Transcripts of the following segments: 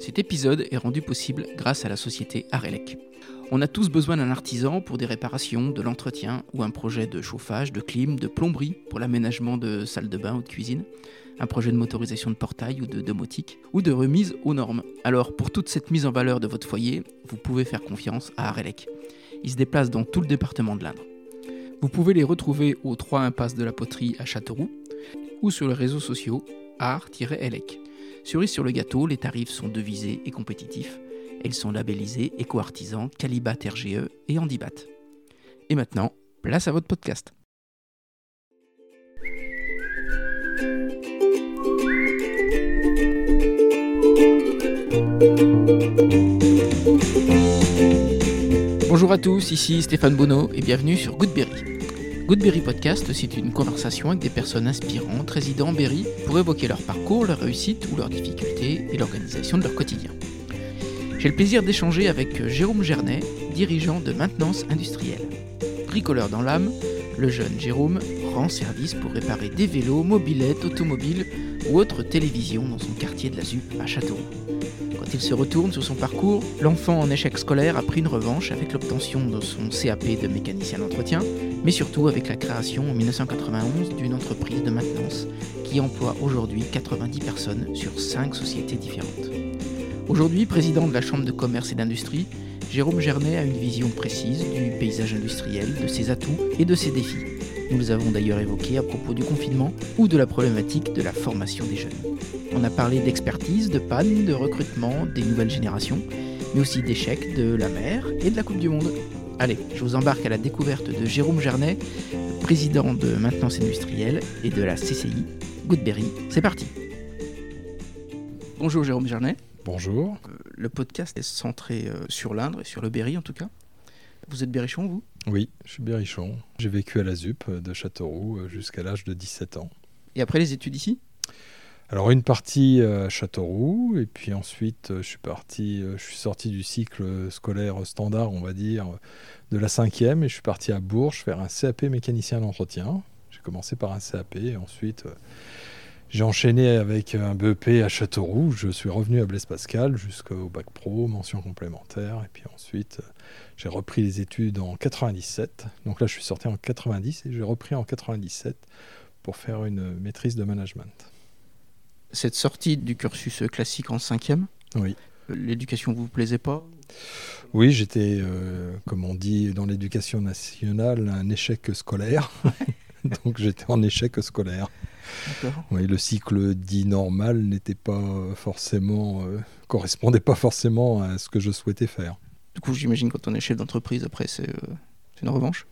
Cet épisode est rendu possible grâce à la société Arelec. On a tous besoin d'un artisan pour des réparations, de l'entretien ou un projet de chauffage, de clim, de plomberie pour l'aménagement de salles de bain ou de cuisine, un projet de motorisation de portail ou de domotique, ou de remise aux normes. Alors pour toute cette mise en valeur de votre foyer, vous pouvez faire confiance à Arelec. Ils se déplacent dans tout le département de l'Indre. Vous pouvez les retrouver au 3 impasse de la poterie à Châteauroux ou sur les réseaux sociaux art-elec. Cerise sur le gâteau, les tarifs sont devisés et compétitifs. Elles sont labellisées Éco-Artisan, Calibat RGE et Handibat. Et maintenant, place à votre podcast. Bonjour à tous, ici Stéphane Bonneau et bienvenue sur Goodberry. Goodberry Podcast, c'est une conversation avec des personnes inspirantes résidant en Berry pour évoquer leur parcours, leur réussite ou leurs difficultés et l'organisation de leur quotidien. J'ai le plaisir d'échanger avec Jérôme Gernet, dirigeant de maintenance industrielle. Bricoleur dans l'âme, le jeune Jérôme rend service pour réparer des vélos, mobilettes, automobiles ou autres télévisions dans son quartier de la ZUP à Châteauroux. Quand il se retourne sur son parcours, l'enfant en échec scolaire a pris une revanche avec l'obtention de son CAP de mécanicien d'entretien, mais surtout avec la création en 1991 d'une entreprise de maintenance qui emploie aujourd'hui 90 personnes sur 5 sociétés différentes. Aujourd'hui président de la Chambre de commerce et d'industrie, Jérôme Gernet a une vision précise du paysage industriel, de ses atouts et de ses défis. Nous les avons d'ailleurs évoqués à propos du confinement ou de la problématique de la formation des jeunes. On a parlé d'expertise, de panne, de recrutement, des nouvelles générations, mais aussi d'échecs de la mer et de la Coupe du Monde. Allez, je vous embarque à la découverte de Jérôme Gernet, président de Maintenance Industrielle et de la CCI Goodberry. C'est parti Bonjour Jérôme Gernet. Bonjour. Euh, le podcast est centré euh, sur l'Indre et sur le Berry en tout cas. Vous êtes berrichon, vous? Oui, je suis berrichon. J'ai vécu à la ZUP de Châteauroux euh, jusqu'à l'âge de 17 ans. Et après les études ici? Alors une partie à Châteauroux, et puis ensuite je suis parti, je suis sorti du cycle scolaire standard, on va dire, de la cinquième, et je suis parti à Bourges faire un CAP mécanicien d'entretien. J'ai commencé par un CAP, et ensuite j'ai enchaîné avec un BEP à Châteauroux. Je suis revenu à Blaise Pascal jusqu'au bac pro, mention complémentaire. Et puis ensuite, j'ai repris les études en 97. Donc là, je suis sorti en 90 et j'ai repris en 97 pour faire une maîtrise de management. Cette sortie du cursus classique en cinquième Oui. L'éducation vous plaisait pas? Oui, j'étais, euh, comme on dit dans l'éducation nationale, un échec scolaire. Donc j'étais en échec scolaire. Oui, le cycle dit normal n'était pas forcément, euh, correspondait pas forcément à ce que je souhaitais faire. Du coup, j'imagine quand on est chef d'entreprise, après, c'est euh, une revanche?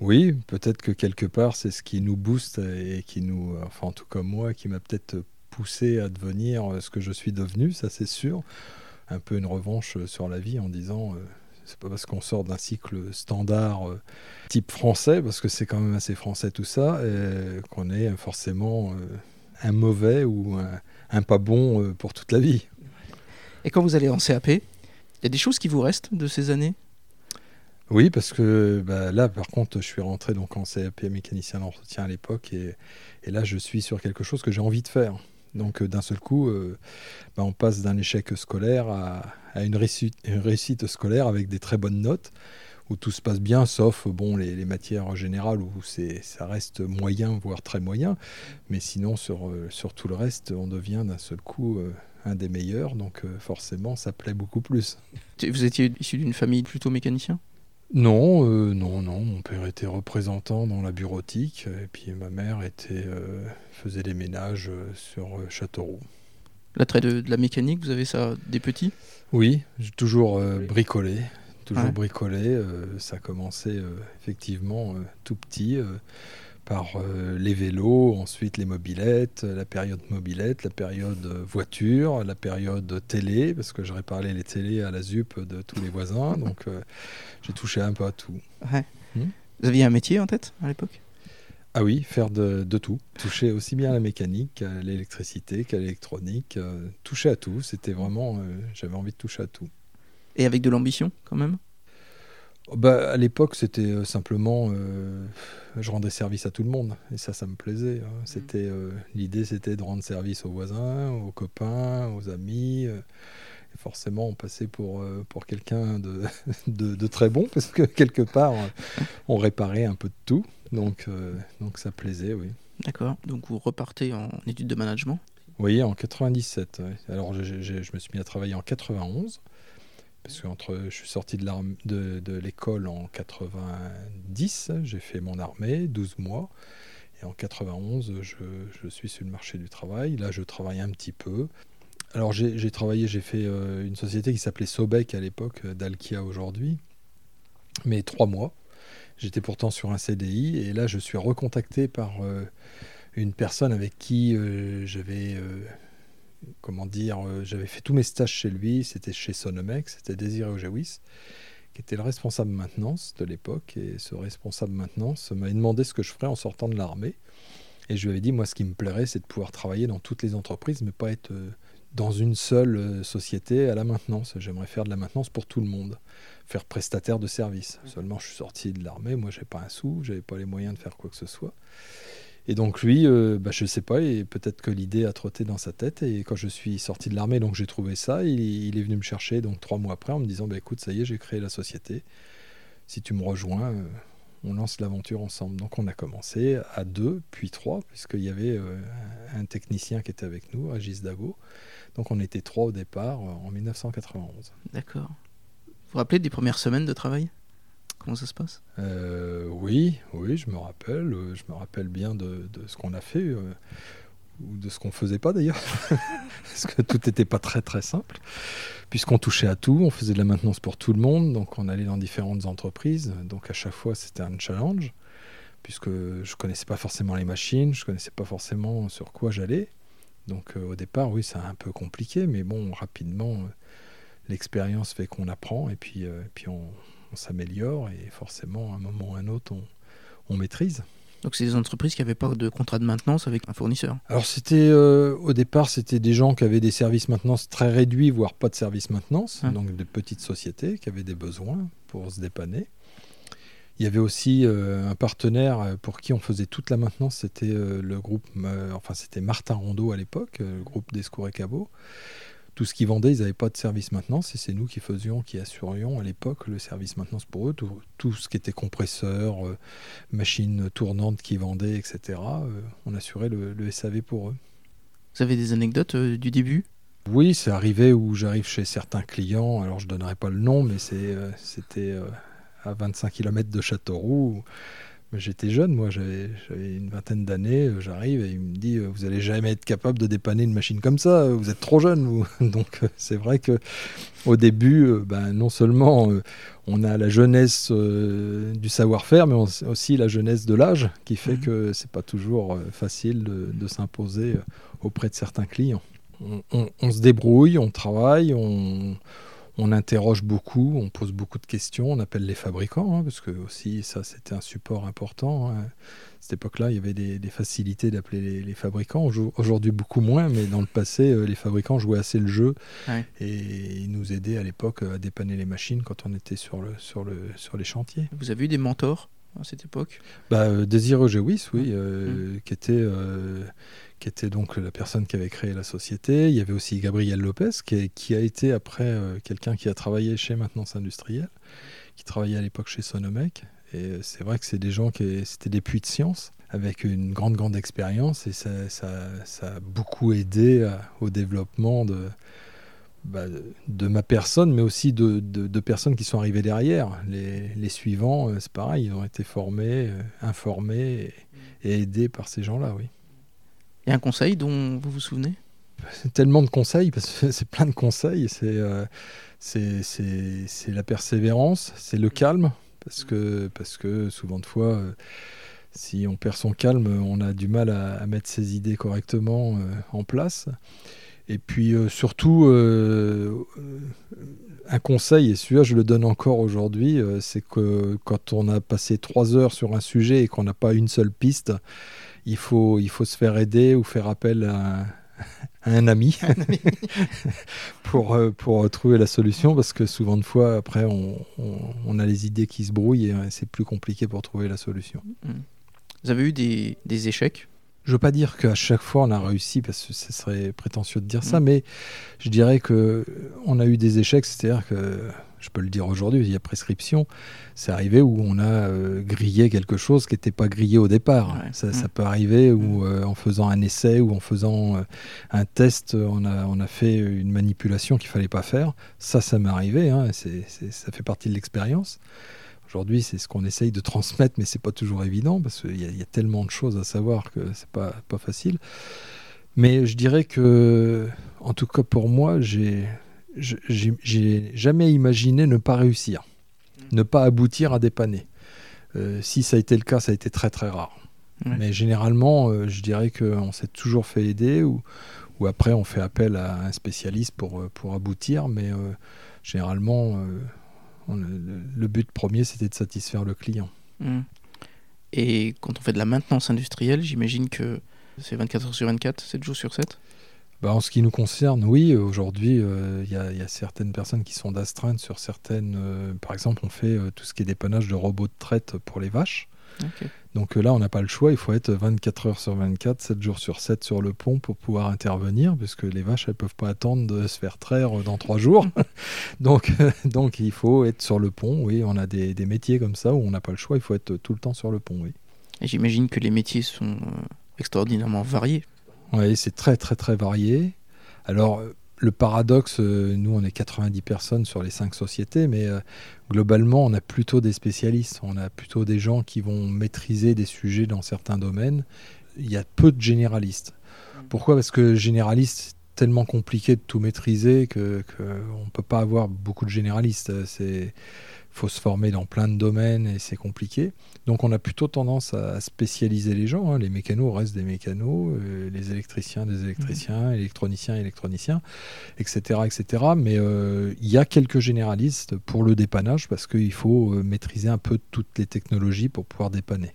Oui, peut-être que quelque part, c'est ce qui nous booste et qui nous, enfin en tout cas moi, qui m'a peut-être poussé à devenir ce que je suis devenu, ça c'est sûr. Un peu une revanche sur la vie en disant, euh, c'est pas parce qu'on sort d'un cycle standard euh, type français, parce que c'est quand même assez français tout ça, qu'on est forcément euh, un mauvais ou un, pas bon euh, pour toute la vie. Et quand vous allez en CAP, il y a des choses qui vous restent de ces années? Oui, parce que bah, là, par contre, je suis rentré donc en CAP mécanicien d'entretien à l'époque, et, et, là, je suis sur quelque chose que j'ai envie de faire. Donc euh, d'un seul coup, euh, bah, on passe d'un échec scolaire à, une, réussite, scolaire avec des très bonnes notes, où tout se passe bien, sauf bon, les, matières générales où ça reste moyen, voire très moyen. Mais sinon, sur, euh, sur tout le reste, on devient d'un seul coup un des meilleurs, donc forcément, ça plaît beaucoup plus. Vous étiez issu d'une famille plutôt mécanicien? Non, non, non. Mon père était représentant dans la bureautique et puis ma mère était, faisait des ménages sur Châteauroue. L'attrait de, de, la mécanique, vous avez ça des petits? Oui, j'ai toujours bricolé. Toujours bricolé. ça a commencé effectivement tout petit par les vélos, ensuite les mobilettes, la période mobilette, la période voiture, la période télé, parce que je réparais les télés à la ZUP de tous les voisins, donc j'ai touché un peu à tout. Hmm? Vous aviez un métier en tête à l'époque? Ah oui, faire de, tout. Toucher aussi bien à la mécanique qu'à l'électricité, qu'à l'électronique. Euh, toucher à tout. C'était vraiment. Euh, j'avais envie de toucher à tout. Et avec de l'ambition quand même? Bah, À l'époque, c'était euh, simplement, euh, je rendais service à tout le monde, et ça, ça me plaisait. Hein. C'était L'idée, c'était de rendre service aux voisins, aux copains, aux amis. Et forcément, on passait pour, pour quelqu'un de, de, de, très bon, parce que quelque part, on réparait un peu de tout. Donc, donc ça plaisait, oui. D'accord. Donc vous repartez en études de management? Oui, en 97. Alors je me suis mis à travailler en 91. Parce que je suis sorti de, l'école en 90, j'ai fait mon armée, 12 mois. Et en 91, je, suis sur le marché du travail. Là, je travaille un petit peu. Alors, j'ai travaillé, j'ai fait euh, une société qui s'appelait Sobek à l'époque, d'Alkia aujourd'hui, mais trois mois. J'étais pourtant sur un CDI et là je suis recontacté par euh, une personne avec qui euh, j'avais euh, comment dire j'avais fait tous mes stages chez lui, c'était chez Sonomec, c'était Désiré Ojawis qui était le responsable maintenance de l'époque et ce responsable maintenance m'a demandé ce que je ferais en sortant de l'armée et je lui avais dit moi ce qui me plairait c'est de pouvoir travailler dans toutes les entreprises mais pas être dans une seule société à la maintenance. J'aimerais faire de la maintenance pour tout le monde faire prestataire de service. Seulement, je suis sorti de l'armée, moi, j'ai pas un sou, j'avais pas les moyens de faire quoi que ce soit. Et donc lui, euh, bah, je ne sais pas, et peut-être que l'idée a trotté dans sa tête. Et quand je suis sorti de l'armée, donc j'ai trouvé ça, il, est venu me chercher donc trois mois après en me disant, bah, écoute, ça y est, j'ai créé la société. Si tu me rejoins, euh, on lance l'aventure ensemble. Donc on a commencé à deux, puis trois, puisqu'il y avait euh, un technicien qui était avec nous, Agis Dago. Donc on était trois au départ en 1991. D'accord. Vous vous rappelez des premières semaines de travail? Ça se passe? Euh, Oui, oui, je me rappelle. Euh, je me rappelle bien de, ce qu'on a fait, euh, ou de ce qu'on faisait pas d'ailleurs, parce que tout n'était pas très très simple, puisqu'on touchait à tout, on faisait de la maintenance pour tout le monde, donc on allait dans différentes entreprises, donc à chaque fois c'était un challenge, puisque je connaissais pas forcément les machines, je connaissais pas forcément sur quoi j'allais. Donc au départ, oui, c'est un peu compliqué, mais bon, rapidement l'expérience fait qu'on apprend et puis, euh, puis on, s'améliore et forcément, à un moment ou à un autre, on, maîtrise. Donc c'est des entreprises qui n'avaient pas de contrat de maintenance avec un fournisseur Alors c'était euh, au départ c'était des gens qui avaient des services maintenance très réduits, voire pas de services maintenance, donc de petites sociétés qui avaient des besoins pour se dépanner. Il y avait aussi euh, un partenaire pour qui on faisait toute la maintenance, c'était le groupe, enfin c'était Martin Rondeau à l'époque, le groupe des et Cabot tout ce qu'ils vendaient, ils n'avaient pas de service maintenance et c'est nous qui faisions, qui assurions à l'époque le service maintenance pour eux. Tout, ce qui était compresseur, euh, machine tournante qu'ils vendaient, etc. Euh, on assurait le, SAV pour eux. Vous avez des anecdotes euh, du début? Oui, c'est arrivé où j'arrive chez certains clients, alors je ne donnerai pas le nom, mais c'était à 25 km de Châteauroux. J'étais jeune, moi, j'avais une vingtaine d'années. Euh, j'arrive et il me dit euh, Vous allez jamais être capable de dépanner une machine comme ça, euh, vous êtes trop jeune. Vous. Donc, c'est vrai que au début, ben, non seulement on a la jeunesse du savoir-faire, mais aussi la jeunesse de l'âge qui fait mmh. que c'est pas toujours facile de, s'imposer auprès de certains clients. on, se débrouille, on travaille, on on interroge beaucoup, on pose beaucoup de questions, on appelle les fabricants, hein, parce que aussi ça c'était un support important. Hein. À cette époque-là, il y avait des, facilités d'appeler les, fabricants. Aujourd'hui beaucoup moins, mais dans le passé, euh, les fabricants jouaient assez le jeu et ils nous aidaient à l'époque à dépanner les machines quand on était sur, le, sur, le, sur les chantiers. Vous avez eu des mentors? À cette époque bah, euh, Désiré oui, euh, mmh. qui était qui était donc la personne qui avait créé la société. Il y avait aussi Gabriel Lopez, qui, a été après euh, quelqu'un qui a travaillé chez Maintenance Industrielle, qui travaillait à l'époque chez Sonomec. Et c'est vrai que c'est des gens qui c'était des puits de science avec une grande grande expérience et ça, a beaucoup aidé au développement de, bah, de ma personne, mais aussi de, personnes qui sont arrivées derrière. Les, suivants, euh, c'est pareil, ils ont été formés, euh, informés et aidés par ces gens-là, oui. A un conseil dont vous vous souvenez? Tellement de conseils, parce que c'est plein de conseils. Euh, c'est la persévérance, c'est le calme, parce que, parce que souvent de fois, euh, si on perd son calme, on a du mal à, mettre ses idées correctement euh, en place. Et puis surtout, un conseil, et celui-là je le donne encore aujourd'hui, c'est que quand on a passé trois heures sur un sujet et qu'on n'a pas une seule piste, il faut, il faut se faire aider ou faire appel à un ami, pour, euh, pour trouver la solution parce que souvent de fois, après, on, on, a les idées qui se brouillent et c'est plus compliqué pour trouver la solution. Vous avez eu des, des échecs? Je veux pas dire qu'à chaque fois on a réussi parce que ce serait prétentieux de dire ça, mm. mais je dirais que on a eu des échecs, c'est-à-dire que je peux le dire aujourd'hui, il y a prescription. C'est arrivé où on a euh, grillé quelque chose qui n'était pas grillé au départ. Ça, mm. peut arriver où, mm. euh, en faisant un essai ou en faisant euh, un test, on a, on a fait une manipulation qu'il fallait pas faire. Ça, ça m'est arrivé. Hein, ça fait partie de l'expérience. Aujourd'hui, c'est ce qu'on essaye de transmettre, mais c'est pas toujours évident parce qu'il y, y, a tellement de choses à savoir que c'est pas, pas facile. Mais je dirais que, en tout cas pour moi, j'ai j'ai jamais imaginé ne pas réussir, mm. ne pas aboutir à dépanner. Euh, si ça a été le cas, ça a été très très rare. Mais généralement, euh, je dirais qu'on s'est toujours fait aider ou, ou, après on fait appel à un spécialiste pour, euh, pour aboutir. Mais généralement, le, but premier, c'était de satisfaire le client. Mm. Et quand on fait de la maintenance industrielle, j'imagine que c'est 24 heures sur 24, 7 jours sur 7 bah, en ce qui nous concerne, oui, aujourd'hui, euh, il y, a certaines personnes qui sont d'astreinte sur certaines. Euh, par exemple, on fait euh, tout ce qui est dépannage de robots de traite pour les vaches. Donc là, on n'a pas le choix, il faut être 24 heures sur 24, 7 jours sur 7 sur le pont pour pouvoir intervenir, puisque les vaches, elles ne peuvent pas attendre de se faire traire dans 3 jours. donc, donc il faut être sur le pont, oui, on a des, des métiers comme ça où on n'a pas le choix, il faut être tout le temps sur le pont, oui. Et j'imagine que les métiers sont extraordinairement variés. Oui, c'est très très très varié. Alors le paradoxe, euh, nous on est 90 personnes sur les 5 sociétés, mais euh, globalement on a plutôt des spécialistes, on a plutôt des gens qui vont maîtriser des sujets dans certains domaines. Il y a peu de généralistes. Mm. Pourquoi? Parce que généraliste, c'est tellement compliqué de tout maîtriser qu'on ne peut pas avoir beaucoup de généralistes. C'est faut se former dans plein de domaines et c'est compliqué. Donc on a plutôt tendance à spécialiser les gens. Hein. Les mécanos restent des mécanos, euh, les électriciens des électriciens, mmh. électroniciens électroniciens, etc. etc. Mais euh, il y a quelques généralistes pour le dépannage parce qu'il faut euh, maîtriser un peu toutes les technologies pour pouvoir dépanner.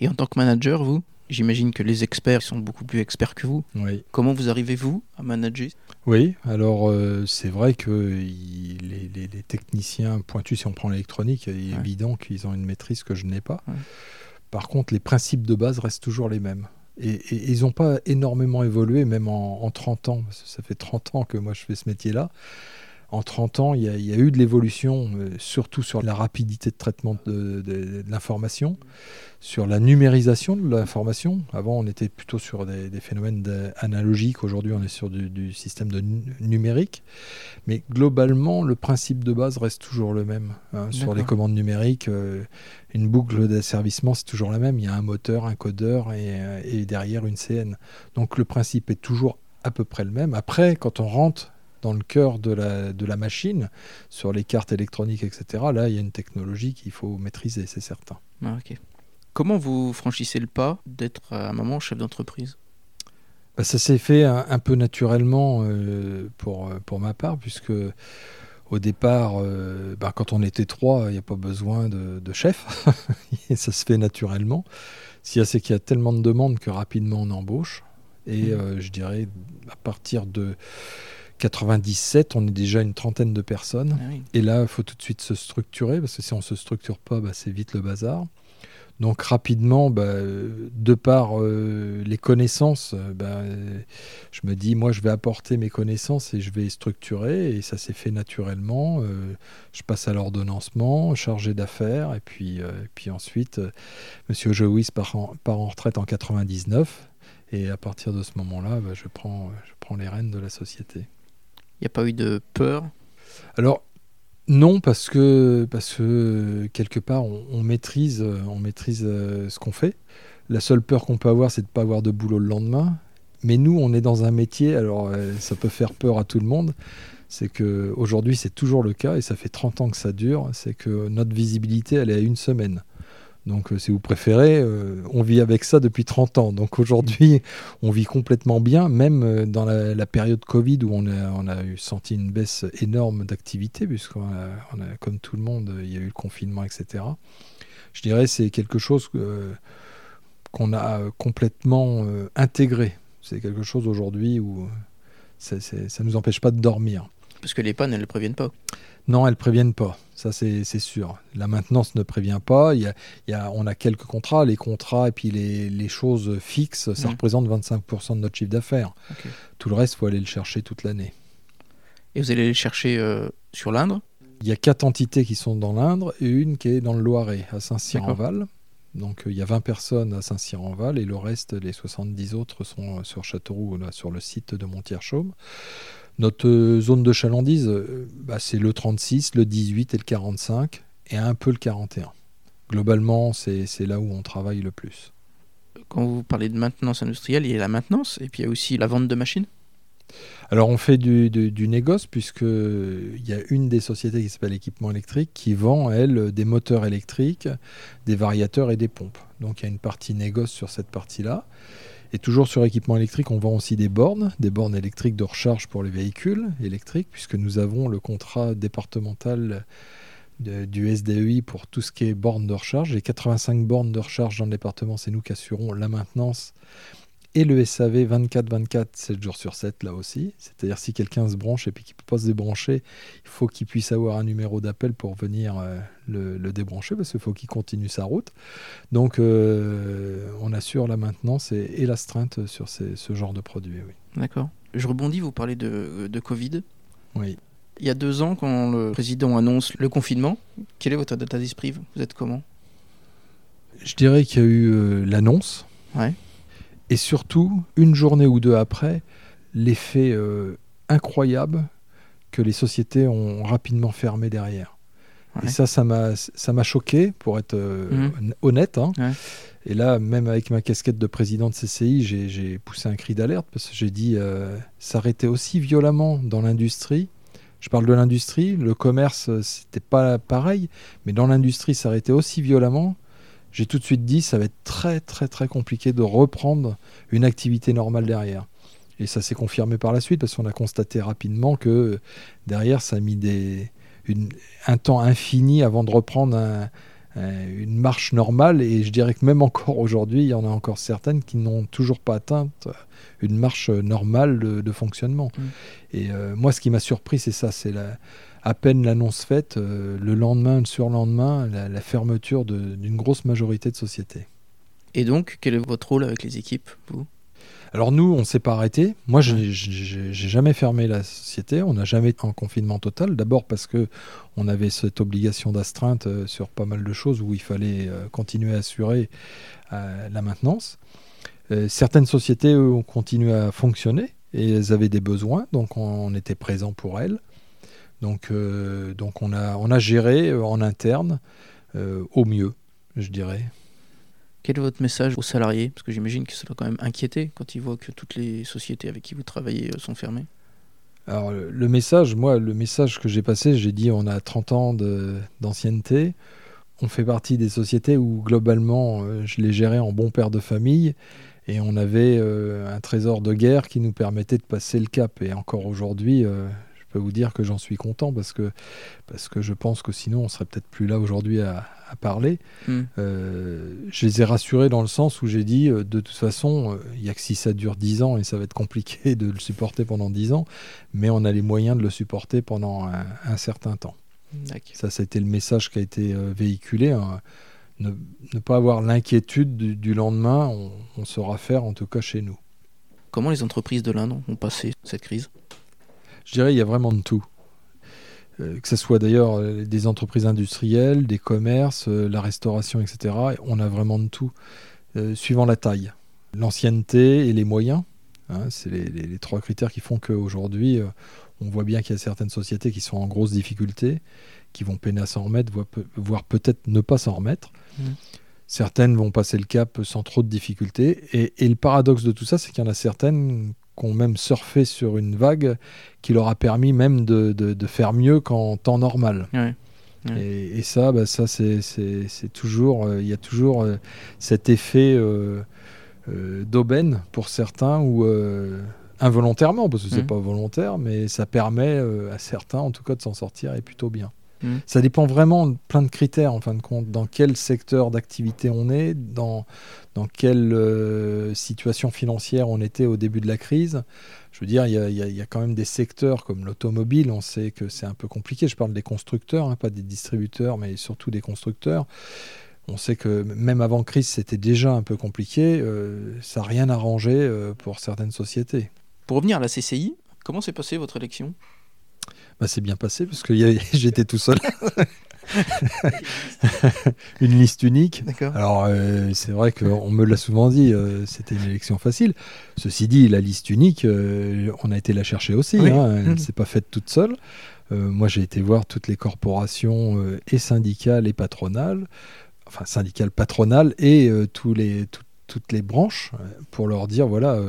Et en tant que manager, vous? J'imagine que les experts sont beaucoup plus experts que vous. Oui. Comment vous arrivez-vous à manager Oui, alors euh, c'est vrai que les, techniciens pointus, si on prend l'électronique, il est évident qu'ils ont une maîtrise que je n'ai pas. Par contre, les principes de base restent toujours les mêmes. Et, ils n'ont pas énormément évolué, même en, en, 30 ans. Ça fait 30 ans que moi je fais ce métier-là en 30 ans, il y a, eu de l'évolution, euh, surtout sur la rapidité de traitement de, l'information, sur la numérisation de l'information. Avant, on était plutôt sur des, phénomènes analogiques. Aujourd'hui, on est sur du, système de numérique. Mais globalement, le principe de base reste toujours le même. Hein. Sur les commandes numériques, euh, une boucle d'asservissement, c'est toujours la même. Il y a un moteur, un codeur et, euh, et derrière une CN. Donc le principe est toujours à peu près le même. Après, quand on rentre dans le cœur de la, de la machine, sur les cartes électroniques, etc., là, il y a une technologie qu'il faut maîtriser, c'est certain. Ah, Comment vous franchissez le pas d'être à un moment chef d'entreprise? Bah, Ça s'est fait un, peu naturellement euh, pour, pour ma part, puisque au départ, euh, bah, quand on était trois, il n'y a pas besoin de, de chef, ça se fait naturellement. Ce qu'il y a, c'est qu'il y a tellement de demandes que rapidement on embauche. Et mmh. euh, je dirais, à partir de 97, on est déjà une trentaine de personnes. Ah Et là, il faut tout de suite se structurer, parce que si on ne se structure pas, bah, c'est vite le bazar. Donc rapidement, bah, de par euh, les connaissances, euh, bah, je me dis, moi, je vais apporter mes connaissances et je vais structurer. Et ça s'est fait naturellement. Euh, je passe à l'ordonnancement, chargé d'affaires. Et puis, puis ensuite, Monsieur Joïs part en, part en retraite en 99. Et à partir de ce moment-là, je, prends, je prends les rênes de la société. Il n'y a pas eu de peur? Alors, non, parce que, parce que quelque part, on, maîtrise, on maîtrise euh, ce qu'on fait. La seule peur qu'on peut avoir, c'est de ne pas avoir de boulot le lendemain. Mais nous, on est dans un métier, alors euh, ça peut faire peur à tout le monde. C'est que aujourd'hui, c'est toujours le cas, et ça fait 30 ans que ça dure. C'est que notre visibilité, elle est à une semaine. Donc, euh, si vous préférez, euh, on vit avec ça depuis 30 ans. Donc, aujourd'hui, on vit complètement bien, même euh, dans la, période Covid où on a, eu senti une baisse énorme d'activité, puisqu'on a, comme tout le monde, il y a eu le confinement, etc. Je dirais c'est quelque chose qu'on a complètement intégré. C'est quelque chose aujourd'hui où ça ne nous empêche pas de dormir. Parce que les pannes, elles ne préviennent pas. Non, elles ne préviennent pas. Ça, c'est sûr. La maintenance ne prévient pas. Il y a, on a quelques contrats. Les contrats et puis les, choses fixes, ça mmh. représente 25% de notre chiffre d'affaires. Tout le reste, il faut aller le chercher toute l'année. Et vous allez les chercher euh, sur l'Indre? Il y a quatre entités qui sont dans l'Indre et une qui est dans le Loiret, à Saint-Cyr-en-Val. Donc euh, il y a 20 personnes à Saint-Cyr-en-Val et le reste, les 70 autres, sont euh, sur Châteauroux, là, sur le site de Montier-Chaume. Notre euh, zone de chalandise, bah, c'est le 36, le 18 et le 45, et un peu le 41. Globalement, c'est là où on travaille le plus. Quand vous parlez de maintenance industrielle, il y a la maintenance et puis il y a aussi la vente de machines? Alors on fait du, du, négoce puisqu'il y a une des sociétés qui s'appelle Équipement électrique qui vend, elle, des moteurs électriques, des variateurs et des pompes. Donc il y a une partie négoce sur cette partie-là. Et toujours sur équipement électrique, on vend aussi des bornes, des bornes électriques de recharge pour les véhicules électriques, puisque nous avons le contrat départemental du SDEI pour tout ce qui est bornes de recharge. Les 85 bornes de recharge dans le département, c'est nous qui assurons la maintenance et le SAV 24-24, 7 jours sur 7 là aussi. C'est-à-dire si quelqu'un se branche et puis qu'il ne peut pas se débrancher, il faut qu'il puisse avoir un numéro d'appel pour venir euh, le, débrancher parce qu'il faut qu'il continue sa route. Donc euh, on assure la maintenance et, et l'astreinte sur ce genre de produit. Oui. D'accord. Je rebondis, vous parlez de, de Covid. Oui. Il y a deux ans, quand le président annonce le confinement, quel est votre data d'esprit? Vous êtes comment? Je dirais qu'il y a eu euh, l'annonce. Ouais et surtout, une journée ou deux après, l'effet euh, incroyable que les sociétés ont rapidement fermé derrière. Et ça, ça m'a choqué, pour être euh, mmh. honnête. Hein. Et là, même avec ma casquette de président de CCI, j'ai poussé un cri d'alerte parce que j'ai dit euh, s'arrêter aussi violemment dans l'industrie. Je parle de l'industrie, le commerce, c'était pas pareil, mais dans l'industrie, s'arrêter aussi violemment, j'ai tout de suite dit ça va être très très très compliqué de reprendre une activité normale derrière. Et ça s'est confirmé par la suite parce qu'on a constaté rapidement que derrière ça a mis des, un temps infini avant de reprendre une marche normale. Et je dirais que même encore aujourd'hui, il y en a encore certaines qui n'ont toujours pas atteint une marche normale de, fonctionnement. Mmh. Et euh, moi, ce qui m'a surpris, c'est ça, c'est la, à peine l'annonce faite, euh, le lendemain, le surlendemain, la, la fermeture d'une grosse majorité de sociétés. Et donc, quel est votre rôle avec les équipes, vous? Alors nous, on ne s'est pas arrêté. Moi, je n'ai jamais fermé la société. On n'a jamais été en confinement total. D'abord parce que on avait cette obligation d'astreinte euh, sur pas mal de choses où il fallait euh, continuer à assurer la maintenance. certaines sociétés ont continué à fonctionner et elles avaient des besoins, donc on était présent pour elles. Donc, euh, donc on, a, on a géré euh, en interne euh, au mieux, je dirais. Quel est votre message aux salariés? Parce que j'imagine que ça doit quand même inquiéter quand ils voient que toutes les sociétés avec qui vous travaillez sont fermées. Alors le message, moi, le message que j'ai passé, j'ai dit on a 30 ans d'ancienneté. On fait partie des sociétés où globalement, je les gérais en bon père de famille et on avait un trésor de guerre qui nous permettait de passer le cap. Et encore aujourd'hui, peux vous dire que j'en suis content parce que, parce que je pense que sinon on serait peut-être plus là aujourd'hui à, parler. Hmm. Euh, je les ai rassurés dans le sens où j'ai dit euh, de toute façon, euh, il n'y a que si ça dure 10 ans et ça va être compliqué de le supporter pendant 10 ans, mais on a les moyens de le supporter pendant un, certain temps. Ça, ça été le message qui a été véhiculé. Hein. Ne, pas avoir l'inquiétude du, lendemain, on, on saura faire en tout cas chez nous. Comment les entreprises de l'Inde ont passé cette crise? Je dirais il y a vraiment de tout. Euh, que ce soit d'ailleurs euh, des entreprises industrielles, des commerces, euh, la restauration, etc. On a vraiment de tout, suivant la taille. L'ancienneté et les moyens, hein, c'est les, trois critères qui font qu'aujourd'hui, on voit bien qu'il y a certaines sociétés qui sont en grosse difficulté, qui vont peiner à s'en remettre, voire peut-être ne pas s'en remettre. Mmh. Certaines vont passer le cap sans trop de difficultés. Et, et le paradoxe de tout ça, c'est qu'il y en a certaines ont même surfé sur une vague qui leur a permis même de, de, faire mieux qu'en temps normal. Et, ça, bah, ça c'est toujours, euh, il y a toujours euh, cet effet euh, d'aubaine pour certains ou involontairement, parce que c'est mmh. pas volontaire, mais ça permet à certains en tout cas de s'en sortir et plutôt bien. Mmh. Ça dépend vraiment de plein de critères, en fin de compte, dans quel secteur d'activité on est, dans, dans quelle euh, situation financière on était au début de la crise. Je veux dire, il y, a, quand même des secteurs comme l'automobile, on sait que c'est un peu compliqué. Je parle des constructeurs, hein, pas des distributeurs, mais surtout des constructeurs. On sait que même avant crise, c'était déjà un peu compliqué. Euh, ça n'a rien arrangé euh, pour certaines sociétés. Pour revenir à la CCI, comment s'est passée votre élection? Bah, C'est bien passé parce que j'étais tout seul. une liste unique. Alors, euh, c'est vrai qu'on me l'a souvent dit, euh, c'était une élection facile. Ceci dit, la liste unique, euh, on a été la chercher aussi. Hein. elle ne mmh. s'est pas faite toute seule. moi, j'ai été voir toutes les corporations et syndicales et patronales, enfin syndicales, patronales et tous les, toutes les branches pour leur dire voilà,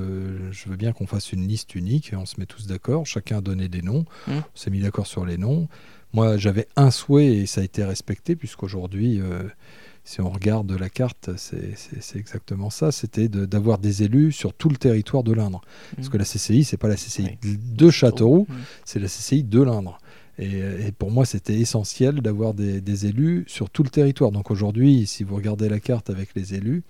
je veux bien qu'on fasse une liste unique et on se met tous d'accord. Chacun a donné des noms. Mmh. On s'est mis d'accord sur les noms. Moi, j'avais un souhait et ça a été respecté, puisqu'aujourd'hui, euh, si on regarde la carte, c'est exactement ça. C'était d'avoir des élus sur tout le territoire de l'Indre. Parce mmh. que la CCI, c'est pas la CCI de Châteauroux, mmh. c'est la CCI de l'Indre. Et, pour moi, c'était essentiel d'avoir des, des, élus sur tout le territoire. Donc aujourd'hui, si vous regardez la carte avec les élus,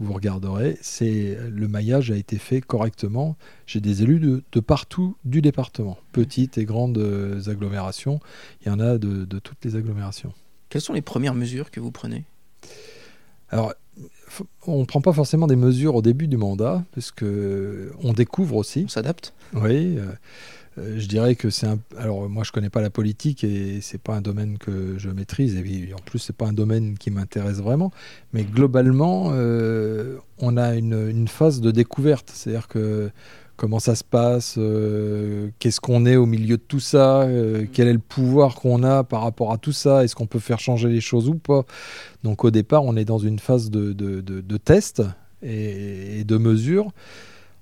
vous regarderez, c'est le maillage a été fait correctement. J'ai des élus de, partout du département, petites et grandes euh, agglomérations. Il y en a de, toutes les agglomérations. Quelles sont les premières mesures que vous prenez? Alors, on ne prend pas forcément des mesures au début du mandat, parce que on découvre aussi. On s'adapte? Oui. Euh, euh, je dirais que c'est un. Alors, moi, je connais pas la politique et c'est pas un domaine que je maîtrise. Et en plus, c'est pas un domaine qui m'intéresse vraiment. Mais globalement, euh, on a une, phase de découverte. C'est-à-dire que comment ça se passe, euh, qu'est-ce qu'on est au milieu de tout ça, quel est le pouvoir qu'on a par rapport à tout ça, est-ce qu'on peut faire changer les choses ou pas. Donc au départ, on est dans une phase de, de, test et, et de mesure.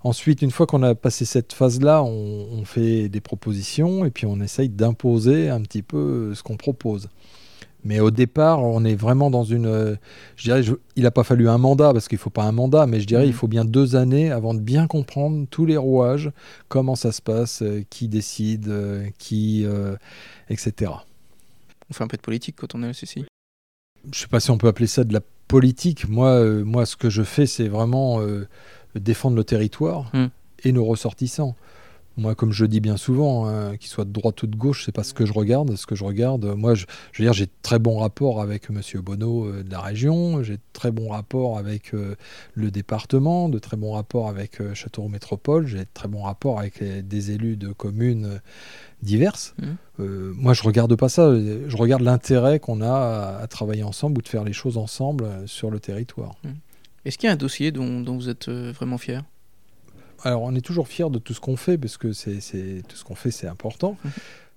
Ensuite, une fois qu'on a passé cette phase-là, on, fait des propositions et puis on essaye d'imposer un petit peu ce qu'on propose. Mais au départ, on est vraiment dans une. Euh, je dirais, il n'a pas fallu un mandat parce qu'il ne faut pas un mandat, mais je dirais, il mmh. faut bien deux années avant de bien comprendre tous les rouages, comment ça se passe, euh, qui décide, euh, qui, etc. On fait un peu de politique quand on est au CCI. Je ne sais pas si on peut appeler ça de la politique. Moi, moi, ce que je fais, c'est vraiment défendre le territoire hmm. et nos ressortissants. Moi, comme je dis bien souvent, hein, qu'il soit de droite ou de gauche, c'est pas ce que je regarde. Ce que je regarde, moi, je, veux dire, j'ai très bon rapport avec Monsieur Bonneau euh, de la région, j'ai très bon rapport avec euh, le département, de très bons rapports avec euh, Châteauroux Métropole, j'ai très bon rapport avec des élus de communes diverses. Hmm. moi, je regarde pas ça. Je regarde l'intérêt qu'on a à, travailler ensemble ou de faire les choses ensemble sur le territoire. Hmm. Est-ce qu'il y a un dossier dont, vous êtes euh, vraiment fier? Alors, on est toujours fier de tout ce qu'on fait, parce que c'est, tout ce qu'on fait, c'est important. Mmh.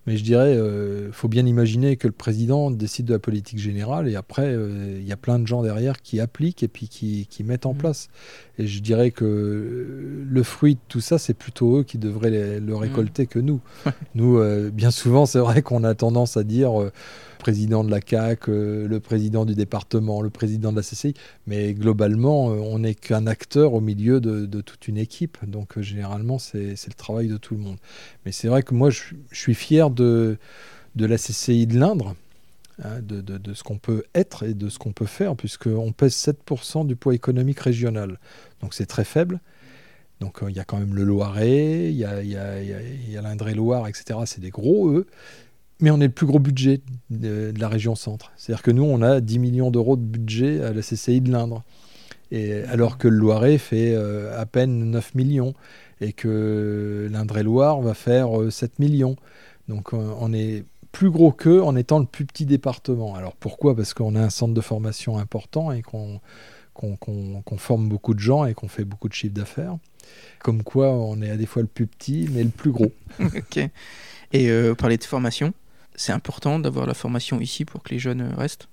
Mais je dirais, il euh, faut bien imaginer que le président décide de la politique générale et après, euh, il y a plein de gens derrière qui appliquent et puis qui, mettent en mmh. place. Et je dirais que le fruit de tout ça, c'est plutôt eux qui devraient le mmh. récolter que nous. Nous, bien souvent, c'est vrai qu'on a tendance à dire président de la CAC, euh, le président du département, le président de la CCI, mais globalement, euh, on n'est qu'un acteur au milieu de, toute une équipe. Donc euh, généralement, c'est le travail de tout le monde. Mais c'est vrai que moi, je, suis fier de, la CCI de l'Indre. Hein, de, ce qu'on peut être et de ce qu'on peut faire, puisqu'on pèse 7% du poids économique régional. Donc c'est très faible. Donc il y a quand même le Loiret, il y a, y a, y a l'Indre-et-Loire, etc. C'est des gros, eux mais on est le plus gros budget de, la région centre. C'est-à-dire que nous, on a 10 millions d'euros de budget à la CCI de l'Indre. Et, alors que le Loiret fait euh, à peine 9 millions et que l'Indre-et-Loire va faire 7 euh, millions. Donc euh, on est plus gros qu'eux en étant le plus petit département. Alors pourquoi? Parce qu'on a un centre de formation important et qu'on forme beaucoup de gens et qu'on fait beaucoup de chiffres d'affaires. Comme quoi on est à des fois le plus petit mais le plus gros. ok. Et euh, parler de formation, c'est important d'avoir la formation ici pour que les jeunes restent?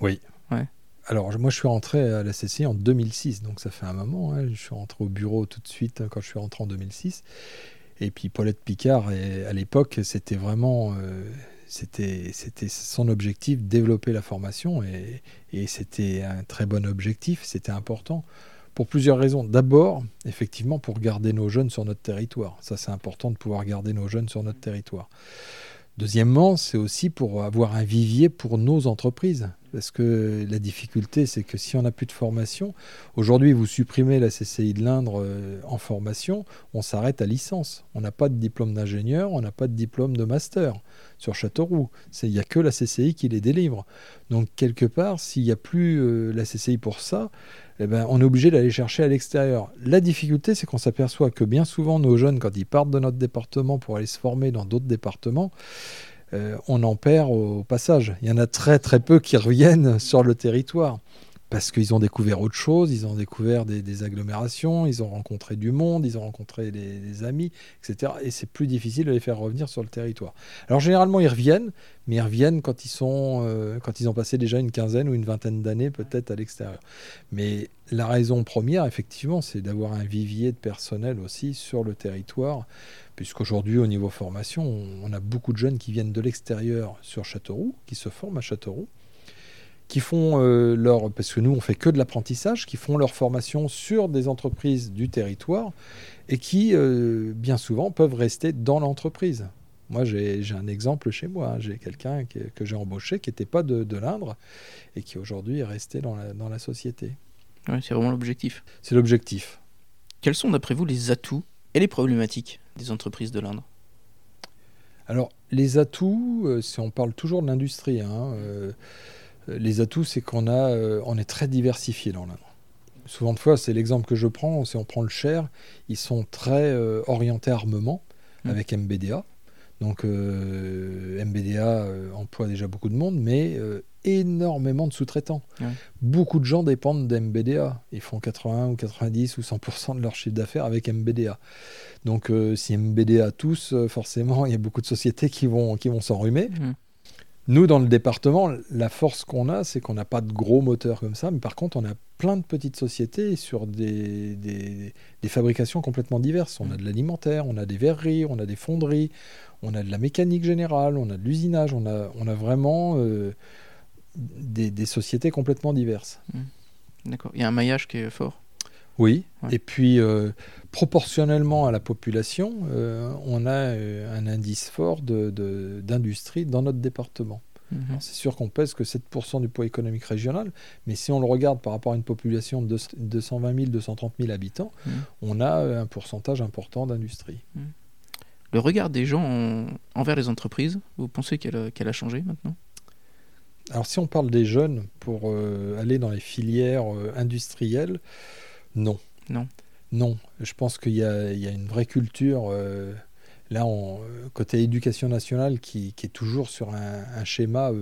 Oui. Ouais. Alors, moi, je suis rentré à la CCI en 2006, donc ça fait un moment. Hein. Je suis rentré au bureau tout de suite quand je suis rentré en 2006. Et puis, Paulette Picard, à l'époque, c'était vraiment. Euh, c'était, c'était son objectif, développer la formation. Et, et c'était un très bon objectif, c'était important pour plusieurs raisons. D'abord, effectivement, pour garder nos jeunes sur notre territoire. Ça, c'est important de pouvoir garder nos jeunes sur notre territoire. Deuxièmement, c'est aussi pour avoir un vivier pour nos entreprises. Parce que la difficulté, c'est que si on n'a plus de formation, aujourd'hui, vous supprimez la CCI de l'Indre euh, en formation, on s'arrête à licence. On n'a pas de diplôme d'ingénieur, on n'a pas de diplôme de master sur Châteauroux. Il n'y a que la CCI qui les délivre. Donc, quelque part, s'il n'y a plus euh, la CCI pour ça, eh ben, on est obligé d'aller chercher à l'extérieur. La difficulté, c'est qu'on s'aperçoit que bien souvent, nos jeunes, quand ils partent de notre département pour aller se former dans d'autres départements, euh, on en perd au passage. Il y en a très très peu qui reviennent sur le territoire parce qu'ils ont découvert autre chose, ils ont découvert des, agglomérations, ils ont rencontré du monde, ils ont rencontré des, amis, etc. Et c'est plus difficile de les faire revenir sur le territoire. Alors généralement ils reviennent, mais ils reviennent quand ils, sont, euh, quand ils ont passé déjà une quinzaine ou une vingtaine d'années peut-être à l'extérieur. Mais la raison première, effectivement, c'est d'avoir un vivier de personnel aussi sur le territoire puisqu'aujourd'hui, au niveau formation, on a beaucoup de jeunes qui viennent de l'extérieur sur Châteauroux, qui se forment à Châteauroux, qui font euh, leur, parce que nous on fait que de l'apprentissage, qui font leur formation sur des entreprises du territoire et qui, euh, bien souvent, peuvent rester dans l'entreprise. Moi, j'ai un exemple chez moi. Hein. J'ai quelqu'un que, j'ai embauché qui n'était pas de, l'Indre et qui aujourd'hui est resté dans la, dans la société. c'est vraiment l'objectif. C'est l'objectif. Quels sont, d'après vous, les atouts et les problématiques des entreprises de l'Inde Alors, les atouts, euh, si on parle toujours de l'industrie, hein, euh, les atouts, c'est qu'on a, euh, on est très diversifié dans l'Inde. Souvent de fois, c'est l'exemple que je prends, si on prend le Cher, ils sont très orientés armement mmh. avec MBDA. Donc MBDA emploie déjà beaucoup de monde, mais énormément de sous-traitants. Beaucoup de gens dépendent d'MBDA. Ils font 80 ou 90 ou 100% de leur chiffre d'affaires avec MBDA. Donc euh, si MBDA tous, euh, forcément, il y a beaucoup de sociétés qui vont, qui vont s'enrhumer. Mmh. Nous, dans le département, la force qu'on a, c'est qu'on n'a pas de gros moteurs comme ça, mais par contre, on a plein de petites sociétés sur des, des, fabrications complètement diverses. On a de l'alimentaire, on a des verreries, on a des fonderies, on a de la mécanique générale, on a de l'usinage, on a, on a vraiment... Euh, des, sociétés complètement diverses. Mmh. D'accord. Il y a un maillage qui est fort. Oui. Et puis, euh, proportionnellement à la population, euh, on a euh, un indice fort d'industrie de, dans notre département. Mmh. C'est sûr qu'on pèse que 7% du poids économique régional, mais si on le regarde par rapport à une population de 220 000, 230 000 habitants, mmh. on a un pourcentage important d'industrie. Le regard des gens envers les entreprises, vous pensez qu'elle a changé maintenant? Alors si on parle des jeunes pour euh, aller dans les filières euh, industrielles, non. Non. Non. Je pense qu'il y, a une vraie culture, euh, là, côté éducation nationale, qui, est toujours sur un, schéma,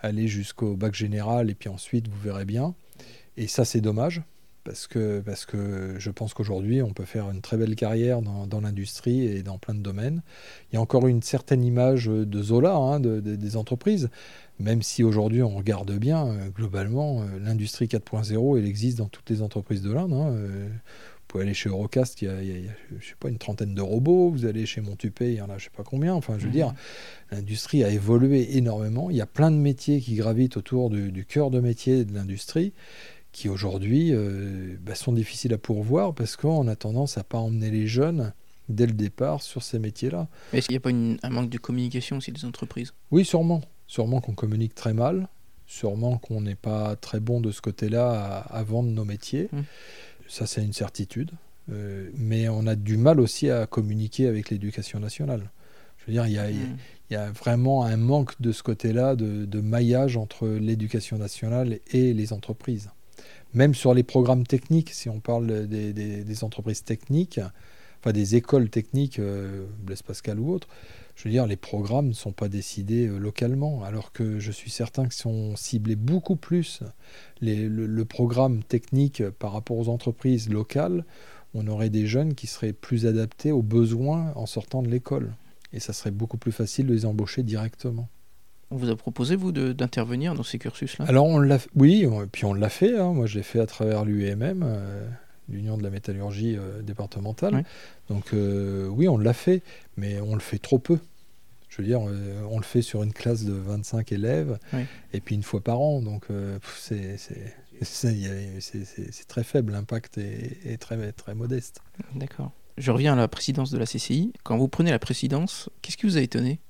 aller jusqu'au bac général, et puis ensuite, vous verrez bien. Et ça, c'est dommage. Parce que, parce que je pense qu'aujourd'hui, on peut faire une très belle carrière dans, l'industrie et dans plein de domaines. Il y a encore une certaine image de Zola, hein, des entreprises. Même si aujourd'hui on regarde bien, euh, globalement, euh, l'industrie 4.0, elle existe dans toutes les entreprises de l'Inde. Hein, euh, vous pouvez aller chez Eurocast, il y a, je sais pas, une trentaine de robots. Vous allez chez Montupé, il y en a je sais pas combien. Enfin, je veux mhm. dire, l'industrie a évolué énormément. Il y a plein de métiers qui gravitent autour du, cœur de métier de l'industrie qui aujourd'hui bah, sont difficiles à pourvoir parce qu'on a tendance à pas emmener les jeunes dès le départ sur ces métiers-là. Est-ce qu'il n'y a pas un manque de communication aussi des entreprises? Oui, sûrement. Sûrement qu'on communique très mal, sûrement qu'on n'est pas très bon de ce côté-là à, vendre nos métiers. Mmh. Ça, c'est une certitude. Euh, mais on a du mal aussi à communiquer avec l'éducation nationale. Je veux dire, il y a, mmh. vraiment un manque de ce côté-là de, maillage entre l'éducation nationale et les entreprises. Même sur les programmes techniques, si on parle des, entreprises techniques, enfin des écoles techniques, euh, Blaise Pascal ou autres, je veux dire, les programmes ne sont pas décidés euh, localement, alors que je suis certain que si on ciblait beaucoup plus le, programme technique par rapport aux entreprises locales, on aurait des jeunes qui seraient plus adaptés aux besoins en sortant de l'école. Et ça serait beaucoup plus facile de les embaucher directement. On vous a proposé, vous, d'intervenir dans ces cursus-là? Alors, on l'a, oui, puis on l'a fait. Hein. Moi, je l'ai fait à travers l'UEMM. Euh, l'Union de la métallurgie euh, départementale. Donc euh, oui, on l'a fait, mais on le fait trop peu. Je veux dire, euh, on le fait sur une classe de 25 élèves, et puis une fois par an. Donc c'est très faible, l'impact est, très, très modeste. D'accord. Je reviens à la présidence de la CCI. Quand vous prenez la présidence, qu'est-ce qui vous a étonné?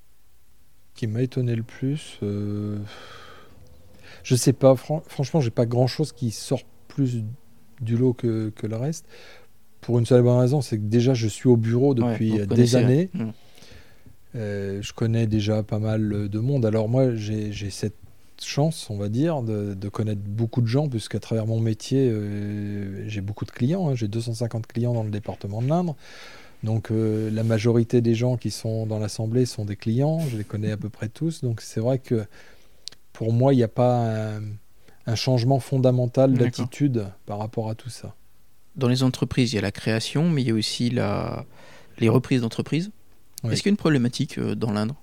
Qui m'a étonné le plus, euh... je sais pas. Fran franchement, j'ai pas grand chose qui sort plus du lot que, que, le reste. Pour une seule bonne raison, c'est que déjà je suis au bureau depuis des années. Mmh. Euh, je connais déjà pas mal de monde. Alors moi, j'ai cette chance, on va dire, de, de connaître beaucoup de gens, puisqu'à travers mon métier, euh, j'ai beaucoup de clients. Hein. J'ai 250 clients dans le département de l'Indre. Donc euh, la majorité des gens qui sont dans l'Assemblée sont des clients, je les connais à peu près tous. Donc c'est vrai que pour moi, il n'y a pas un, un changement fondamental d'attitude par rapport à tout ça. Dans les entreprises, il y a la création, mais il y a aussi la... les reprises d'entreprises. Oui. Est-ce qu'il y a une problématique euh, dans l'Indre?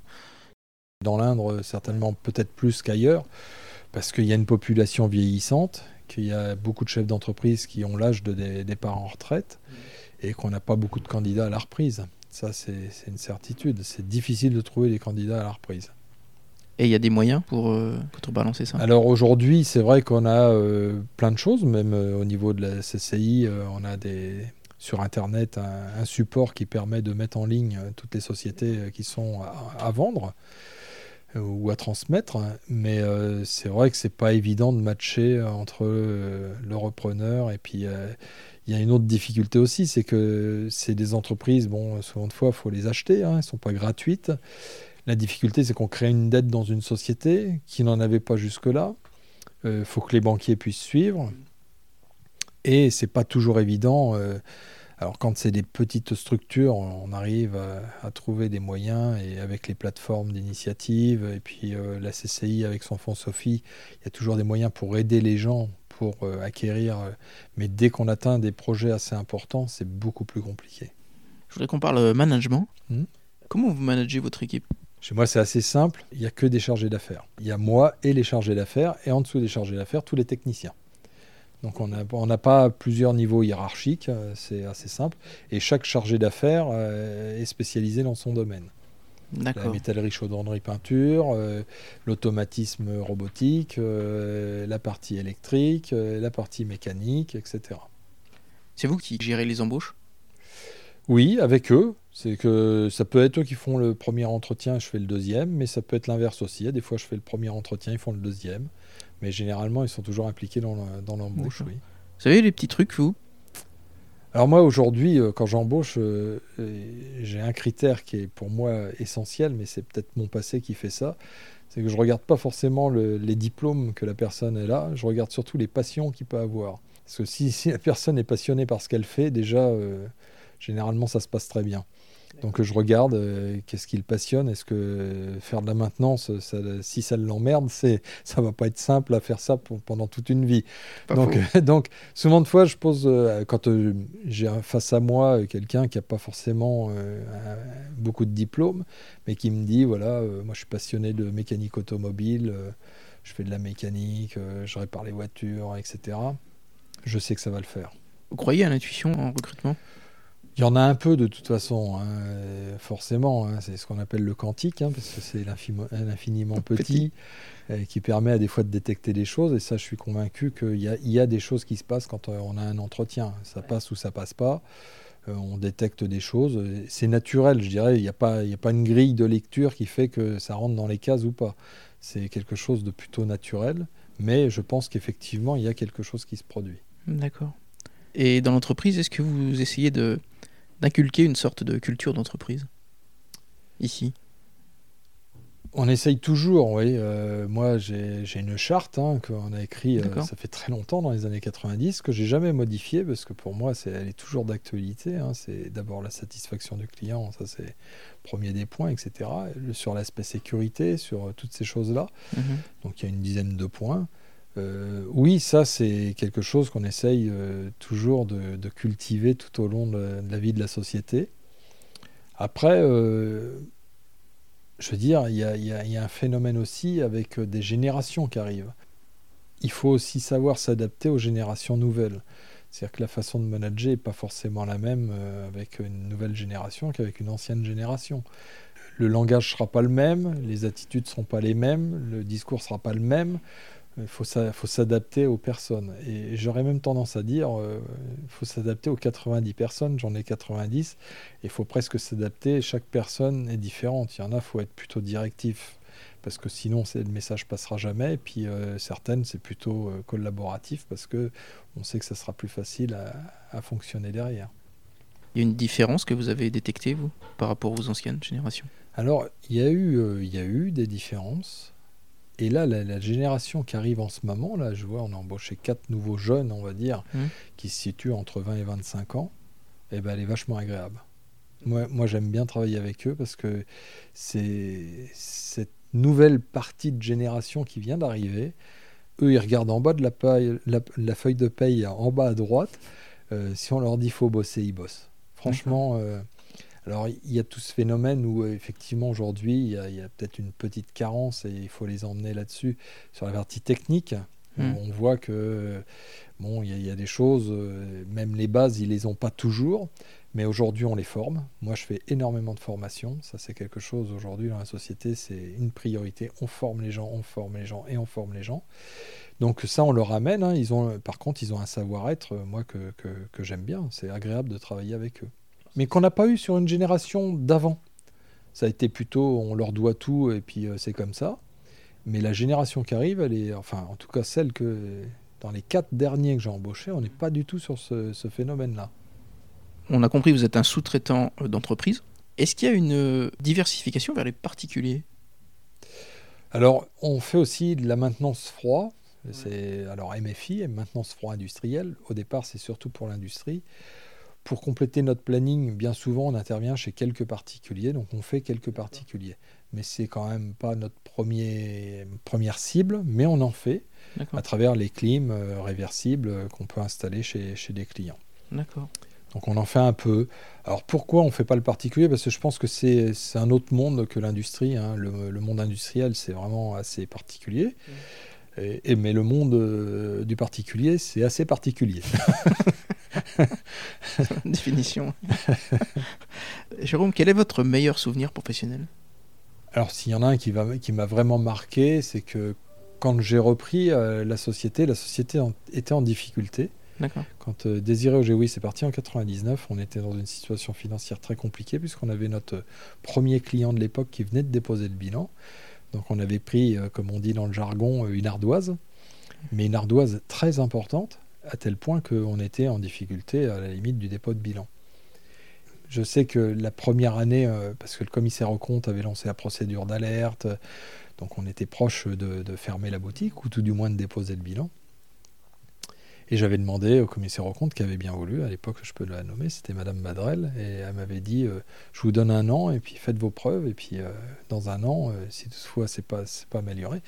Dans l'Indre, certainement peut-être plus qu'ailleurs, parce qu'il y a une population vieillissante, qu'il y a beaucoup de chefs d'entreprise qui ont l'âge de départ en retraite et qu'on n'a pas beaucoup de candidats à la reprise. Ça, c'est une certitude. C'est difficile de trouver des candidats à la reprise. Et il y a des moyens pour euh, contrebalancer ça? Alors aujourd'hui, c'est vrai qu'on a euh, plein de choses, même euh, au niveau de la CCI, euh, on a des, sur Internet un, un, support qui permet de mettre en ligne toutes les sociétés qui sont à, à vendre ou à transmettre. Mais euh, c'est vrai que c'est pas évident de matcher entre le repreneur et puis il y a une autre difficulté aussi, c'est que c'est des entreprises, bon, souvent de fois, il faut les acheter, hein, elles sont pas gratuites. La difficulté, c'est qu'on crée une dette dans une société qui n'en avait pas jusque-là. Il euh, faut que les banquiers puissent suivre. Et c'est pas toujours évident. Alors quand c'est des petites structures, on arrive à, à, trouver des moyens et avec les plateformes d'initiative et puis euh, la CCI avec son fonds Sophie, il y a toujours des moyens pour aider les gens pour euh, acquérir. Euh, mais dès qu'on atteint des projets assez importants, c'est beaucoup plus compliqué. Je voudrais qu'on parle management. Mmh. Comment vous managez votre équipe? Chez moi, c'est assez simple. Il n'y a que des chargés d'affaires. Il y a moi et les chargés d'affaires, et en dessous des chargés d'affaires, tous les techniciens. Donc on n'a on pas plusieurs niveaux hiérarchiques, c'est assez simple. Et chaque chargé d'affaires est spécialisé dans son domaine la métallerie, chaudronnerie, peinture, euh, l'automatisme robotique, euh, la partie électrique, euh, la partie mécanique, etc. C'est vous qui gérez les embauches? Oui, avec eux. C'est que ça peut être eux qui font le premier entretien, je fais le deuxième, mais ça peut être l'inverse aussi. Des fois, je fais le premier entretien, ils font le deuxième. Mais généralement, ils sont toujours impliqués dans l'embauche. Oui. Vous savez les petits trucs, vous? Alors moi aujourd'hui, euh, quand j'embauche, euh, j'ai un critère qui est pour moi essentiel, mais c'est peut-être mon passé qui fait ça. C'est que je regarde pas forcément le, les diplômes que la personne est là, je regarde surtout les passions qu'il peut avoir. Parce que si, si, la personne est passionnée par ce qu'elle fait, déjà, euh, généralement, ça se passe très bien. Donc je regarde euh, qu'est-ce qui le passionne. Est-ce que faire de la maintenance, ça, si ça l'emmerde, c'est ça va pas être simple à faire ça pour, pendant toute une vie. donc, euh, donc souvent de fois, je pose euh, quand euh, j'ai face à moi quelqu'un qui a pas forcément beaucoup de diplômes, mais qui me dit voilà, moi je suis passionné de mécanique automobile, je fais de la mécanique, je répare les voitures, etc. Je sais que ça va le faire. Vous croyez à l'intuition en recrutement? Il y en a un peu de toute façon, hein, forcément. Hein, c'est ce qu'on appelle le quantique, hein, parce que c'est l'infiniment petit, petit. qui permet à des fois de détecter des choses. Et ça, je suis convaincu qu'il y, y, a des choses qui se passent quand on a un entretien. Ça ouais. passe ou ça passe pas. Euh, on détecte des choses. C'est naturel, je dirais. Il n'y a, pas, a pas une grille de lecture qui fait que ça rentre dans les cases ou pas. C'est quelque chose de plutôt naturel. Mais je pense qu'effectivement, il y a quelque chose qui se produit. D'accord. Et dans l'entreprise, est-ce que vous essayez de d'inculquer une sorte de culture d'entreprise ici? On essaye toujours, oui. Euh, moi, j'ai une charte hein, qu'on a écrite, euh, ça fait très longtemps, dans les années 90, que j'ai jamais modifiée, parce que pour moi, est, elle est toujours d'actualité. Hein. C'est d'abord la satisfaction du client, ça c'est le premier des points, etc. Sur l'aspect sécurité, sur euh, toutes ces choses-là. Mm -hmm. Donc il y a une dizaine de points. Euh, oui, ça c'est quelque chose qu'on essaye euh, toujours de, cultiver tout au long de, la vie de la société. Après, euh, je veux dire, il y, y, a un phénomène aussi avec des générations qui arrivent. Il faut aussi savoir s'adapter aux générations nouvelles. C'est-à-dire que la façon de manager n'est pas forcément la même avec une nouvelle génération qu'avec une ancienne génération. Le langage ne sera pas le même, les attitudes ne seront pas les mêmes, le discours ne sera pas le même. Il faut, faut s'adapter aux personnes. Et j'aurais même tendance à dire, il euh, faut s'adapter aux 90 personnes, j'en ai 90, et il faut presque s'adapter, chaque personne est différente. Il y en a, il faut être plutôt directif parce que sinon le message passera jamais. Et puis certaines, c'est plutôt collaboratif parce que on sait que ça sera plus facile à, fonctionner derrière. Il y a une différence que vous avez détectée, vous, par rapport aux anciennes générations? Alors, il y, a eu, il y a eu des différences. Et là, la, génération qui arrive en ce moment, là, je vois, on a embauché quatre nouveaux jeunes, on va dire, mmh. qui se situent entre 20 et 25 ans. Et eh ben, elle est vachement agréable. Moi, moi j'aime bien travailler avec eux parce que c'est cette nouvelle partie de génération qui vient d'arriver. Eux, ils regardent en bas de la, paille, la, feuille de paye, en bas à droite. Euh, si on leur dit faut bosser, ils bossent. Franchement, euh, alors il y a tout ce phénomène où euh, effectivement aujourd'hui il y a, peut-être une petite carence et il faut les emmener là-dessus sur la partie technique. Mmh. On voit que bon, il y, a des choses, même les bases, ils les ont pas toujours. Mais aujourd'hui, on les forme. Moi, je fais énormément de formation. Ça, c'est quelque chose aujourd'hui dans la société, c'est une priorité. On forme les gens, on forme les gens et on forme les gens. Donc ça, on leur amène. Hein. Ils ont, par contre, ils ont un savoir-être, euh, moi, que, que, j'aime bien. C'est agréable de travailler avec eux. Mais qu'on n'a pas eu sur une génération d'avant. Ça a été plutôt, on leur doit tout et puis euh, c'est comme ça. Mais la génération qui arrive, elle est, enfin, en tout cas celle que, dans les quatre derniers que j'ai embauchés, on n'est pas du tout sur ce, ce phénomène-là on a compris que vous êtes un sous-traitant euh, d'entreprise. Est-ce qu'il y a une euh, diversification vers les particuliers? Alors, on fait aussi de la maintenance froid. C'est alors MFI, maintenance froid industrielle. Au départ, c'est surtout pour l'industrie. Pour compléter notre planning, bien souvent, on intervient chez quelques particuliers, donc on fait quelques particuliers. Mais c'est quand même pas notre premier, première cible, mais on en fait à travers les clims euh, réversibles qu'on peut installer chez, chez des clients. D'accord. Donc on en fait un peu. Alors pourquoi on ne fait pas le particulier? Parce que je pense que c'est un autre monde que l'industrie. Hein. Le, monde industriel, c'est vraiment assez particulier. Mm. Et, mais le monde euh, du particulier, c'est assez particulier. Définition. Jérôme, quel est votre meilleur souvenir professionnel? Alors s'il y en a un qui m'a qui vraiment marqué, c'est que quand j'ai repris euh, la société, la société était en difficulté. Quand euh, Désiré Ogéoui c'est parti en 99, on était dans une situation financière très compliquée puisqu'on avait notre premier client de l'époque qui venait de déposer le bilan. Donc on avait pris, euh, comme on dit dans le jargon, euh, une ardoise, mais une ardoise très importante, à tel point qu'on était en difficulté à la limite du dépôt de bilan. Je sais que la première année, parce que le commissaire au compte avait lancé la procédure d'alerte, donc on était proche de fermer la boutique, ou tout du moins de déposer le bilan. Et j'avais demandé au commissaire au compte qui avait bien voulu, à l'époque je peux la nommer, c'était Madame Madrel, et elle m'avait dit euh, je vous donne un an et puis faites vos preuves, et puis euh, dans un an, euh, si toutefois c'est pas, pas amélioré.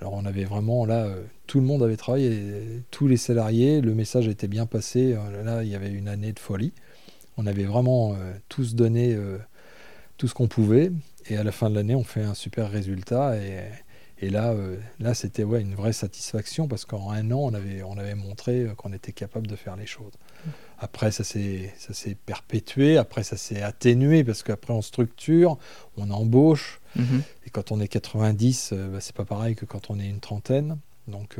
Alors on avait vraiment là, tout le monde avait travaillé, tous les salariés, le message était bien passé, là il y avait une année de folie. On avait vraiment tous donné tout ce qu'on pouvait, et à la fin de l'année on fait un super résultat, et et là, euh, là c'était ouais, une vraie satisfaction parce qu'en un an, on avait, on avait montré euh, qu'on était capable de faire les choses. Après, ça s'est perpétué, après, ça s'est atténué parce qu'après, on structure, on embauche. Mhm. Et quand on est 90, euh, bah, c'est pas pareil que quand on est une trentaine. Donc,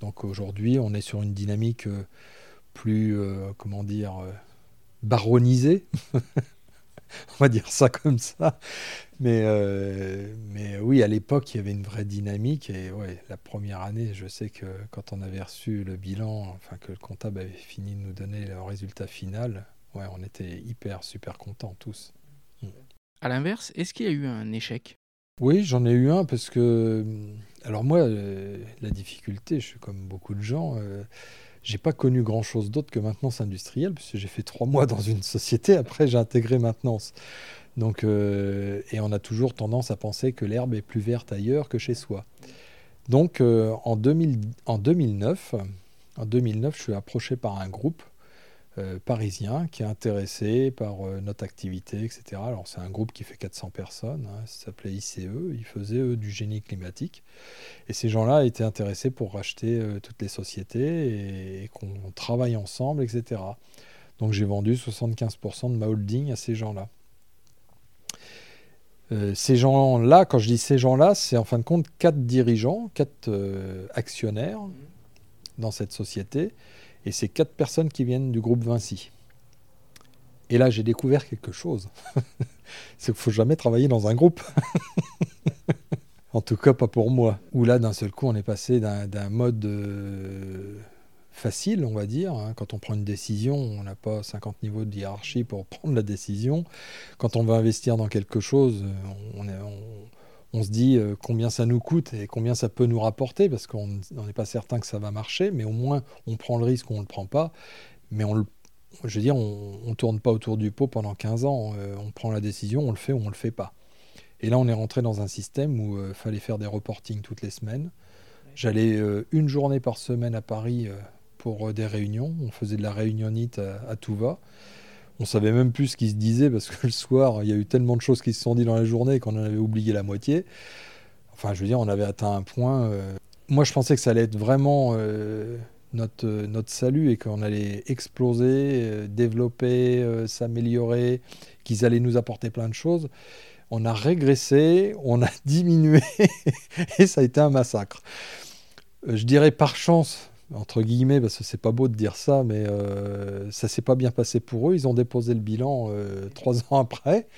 donc aujourd'hui, on est sur une dynamique plus, comment dire, baronisée. on va dire ça comme ça. Mais, euh, mais oui, à l'époque, il y avait une vraie dynamique. Et ouais, la première année, je sais que quand on avait reçu le bilan, enfin que le comptable avait fini de nous donner le résultat final, ouais, on était hyper, super contents tous. Mm. À l'inverse, est-ce qu'il y a eu un échec? Oui, j'en ai eu un parce que. Alors moi, euh, la difficulté, je suis comme beaucoup de gens. Euh, j'ai pas connu grand chose d'autre que maintenance industrielle, puisque j'ai fait trois mois dans une société. Après, j'ai intégré maintenance. Donc, euh, et on a toujours tendance à penser que l'herbe est plus verte ailleurs que chez soi. Donc, euh, en, 2009, en 2009, je suis approché par un groupe euh, parisien qui est intéressé par notre activité, etc. Alors, c'est un groupe qui fait 400 personnes, hein, ça s'appelait ICE, ils faisaient du génie climatique. Et ces gens-là étaient intéressés pour racheter toutes les sociétés et qu'on travaille ensemble, etc. Donc, j'ai vendu 75% de ma holding à ces gens-là. Euh, ces gens-là, quand je dis ces gens-là, c'est en fin de compte quatre dirigeants, quatre euh, actionnaires dans cette société, et c'est quatre personnes qui viennent du groupe Vinci. Et là, j'ai découvert quelque chose. c'est qu'il ne faut jamais travailler dans un groupe. En tout cas, pas pour moi. Où là, d'un seul coup, on est passé d'un mode euh, facile, on va dire. Hein. Quand on prend une décision, on n'a pas 50 niveaux de hiérarchie pour prendre la décision. Quand on va investir dans quelque chose, on, on, se dit euh, combien ça nous coûte et combien ça peut nous rapporter, parce qu'on n'est pas certain que ça va marcher, mais au moins on prend le risque ou on ne le prend pas. Mais on le je veux dire, on ne tourne pas autour du pot pendant 15 ans. Euh, on prend la décision, on le fait ou on ne le fait pas. Et là, on est rentré dans un système où il euh, fallait faire des reportings toutes les semaines. J'allais euh, une journée par semaine à Paris pour des réunions. On faisait de la réunionnite à, tout va. On savait même plus ce qui se disait parce que le soir, il y a eu tellement de choses qui se sont dites dans la journée qu'on en avait oublié la moitié. Enfin, je veux dire, on avait atteint un point. Moi, je pensais que ça allait être vraiment notre, notre salut et qu'on allait exploser, développer, s'améliorer, qu'ils allaient nous apporter plein de choses on a régressé, on a diminué, et ça a été un massacre. Euh, je dirais par chance, entre guillemets, parce que c'est pas beau de dire ça, mais euh, ça s'est pas bien passé pour eux. Ils ont déposé le bilan euh, trois ans après,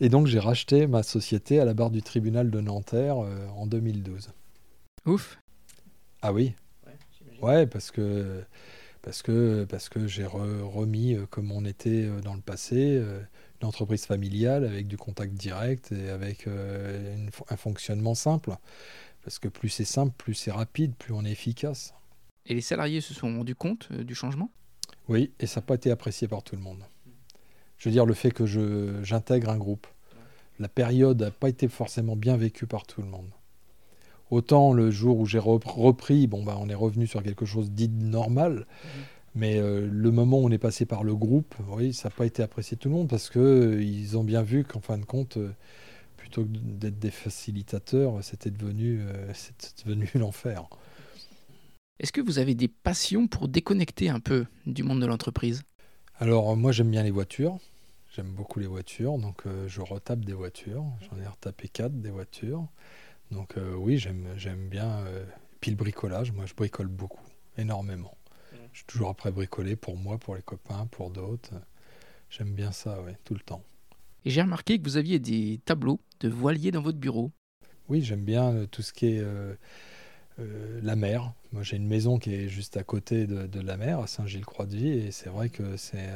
et donc j'ai racheté ma société à la barre du tribunal de Nanterre en 2012. Ouf. Ah oui. Ouais, parce que parce que parce que j'ai remis comme on était dans le passé une entreprise familiale avec du contact direct et avec euh, un fonctionnement simple. Parce que plus c'est simple, plus c'est rapide, plus on est efficace. Et les salariés se sont rendus compte euh, du changement? Oui, et ça n'a pas été apprécié par tout le monde. Je veux dire, le fait que j'intègre un groupe, la période n'a pas été forcément bien vécue par tout le monde. Autant le jour où j'ai repris, bon, bah, on est revenu sur quelque chose dit normal. Mais euh, le moment où on est passé par le groupe, oui, ça n'a pas été apprécié tout le monde parce qu'ils euh, ont bien vu qu'en fin de compte, euh, plutôt que d'être des facilitateurs, c'était devenu, devenu l'enfer. Est-ce que vous avez des passions pour déconnecter un peu du monde de l'entreprise? Alors moi j'aime bien les voitures, j'aime beaucoup les voitures, donc je retape des voitures, j'en ai retapé quatre des voitures. Donc oui, j'aime bien. puis le bricolage, moi je bricole beaucoup, énormément. Je suis toujours après bricoler pour moi, pour les copains, pour d'autres. J'aime bien ça, oui, tout le temps. Et j'ai remarqué que vous aviez des tableaux de voiliers dans votre bureau. Oui, j'aime bien euh, tout ce qui est euh, la mer. Moi, j'ai une maison qui est juste à côté de, la mer, à Saint-Gilles-Croix-de-Vie, et c'est vrai que c'est,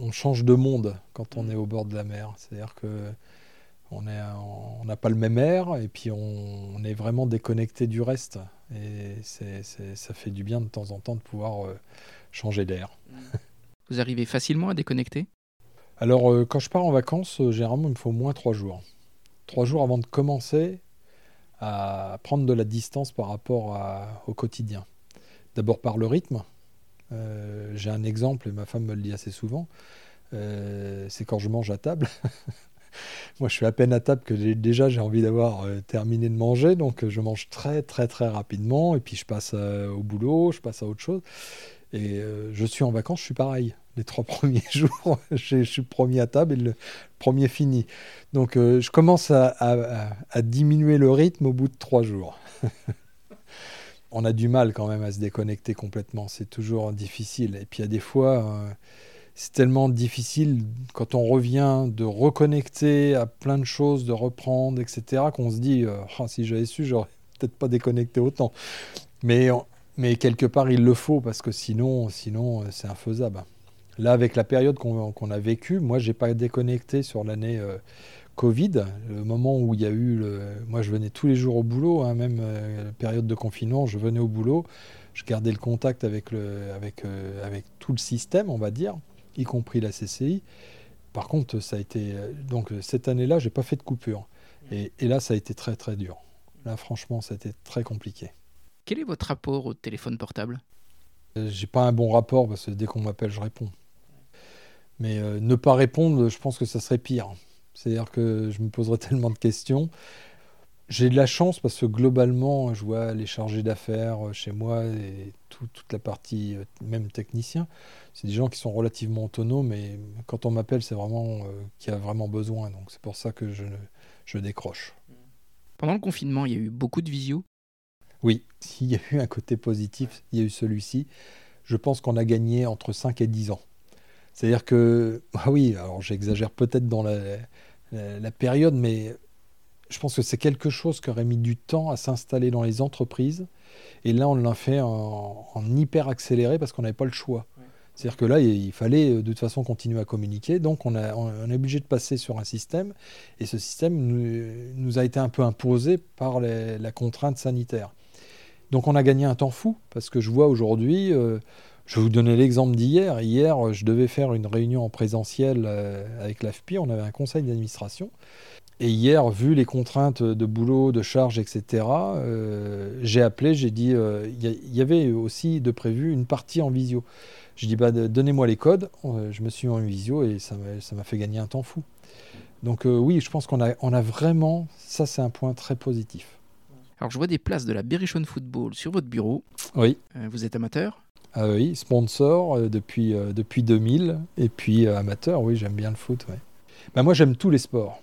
on, change de monde quand on est au bord de la mer. C'est-à-dire que on n'a pas le même air, et puis on est vraiment déconnecté du reste. Et ça fait du bien de temps en temps de pouvoir euh, changer d'air. Vous arrivez facilement à déconnecter? Alors, euh, quand je pars en vacances, euh, généralement, il me faut au moins trois jours. Trois jours avant de commencer à prendre de la distance par rapport au quotidien. D'abord par le rythme. J'ai un exemple, et ma femme me le dit assez souvent. c'est quand je mange à table. Moi, je suis à peine à table que déjà j'ai envie d'avoir euh, terminé de manger, donc euh, je mange très très très rapidement et puis je passe euh, au boulot, je passe à autre chose. Et je suis en vacances, je suis pareil. Les trois premiers jours, je, suis premier à table et le premier fini. Donc je commence à, diminuer le rythme au bout de trois jours. On a du mal quand même à se déconnecter complètement, c'est toujours difficile. Et puis il y a des fois c'est tellement difficile quand on revient de reconnecter à plein de choses, de reprendre, etc., qu'on se dit euh, ah, si j'avais su, j'aurais peut-être pas déconnecté autant. Mais, mais quelque part, il le faut parce que sinon, sinon euh, c'est infaisable. Là, avec la période qu'on a vécue, moi, j'ai pas déconnecté sur l'année euh, Covid, le moment où il y a eu. Moi, je venais tous les jours au boulot, hein, même la période de confinement, je venais au boulot, je gardais le contact avec, le, avec, avec tout le système, on va dire y compris la CCI. Par contre, ça a été. Donc, cette année-là, j'ai pas fait de coupure. Et, là, ça a été très, très dur. Là, franchement, ça a été très compliqué. Quel est votre rapport au téléphone portable? Euh, J'ai pas un bon rapport parce que dès qu'on m'appelle, je réponds. Mais euh, ne pas répondre, je pense que ça serait pire. C'est-à-dire que je me poserais tellement de questions. J'ai de la chance parce que globalement, je vois les chargés d'affaires euh, chez moi et toute la partie, même technicien, c'est des gens qui sont relativement autonomes et quand on m'appelle, c'est vraiment euh, qui a vraiment besoin. Donc c'est pour ça que je, je décroche. Pendant le confinement, il y a eu beaucoup de visio Oui, s'il y a eu un côté positif, il y a eu celui-ci. Je pense qu'on a gagné entre 5 et 10 ans. C'est-à-dire que, ah oui, alors j'exagère peut-être dans la, la période, mais Je pense que c'est quelque chose qui aurait mis du temps à s'installer dans les entreprises. Et là, on l'a fait en, hyper accéléré parce qu'on n'avait pas le choix. C'est-à-dire que là, il fallait de toute façon continuer à communiquer. Donc, on, a, on est obligé de passer sur un système. Et ce système nous, a été un peu imposé par la contrainte sanitaire. Donc, on a gagné un temps fou parce que je vois aujourd'hui. Euh, je vais vous donner l'exemple d'hier. Hier, je devais faire une réunion en présentiel euh, avec l'AFPI. On avait un conseil d'administration. Et hier, vu les contraintes de boulot, de charges, etc., euh, j'ai appelé, j'ai dit, euh, il y, avait aussi de prévu une partie en visio. J'ai dit, bah, donnez-moi les codes. je me suis mis en visio et ça m'a fait gagner un temps fou. Donc oui, je pense qu'on a, on a vraiment, ça c'est un point très positif. Alors je vois des places de la Berrichon Football sur votre bureau. Oui. vous êtes amateur? Ah oui, sponsor euh, depuis, euh, depuis 2000. Et puis euh, amateur, oui, j'aime bien le foot. Bah, moi, j'aime tous les sports.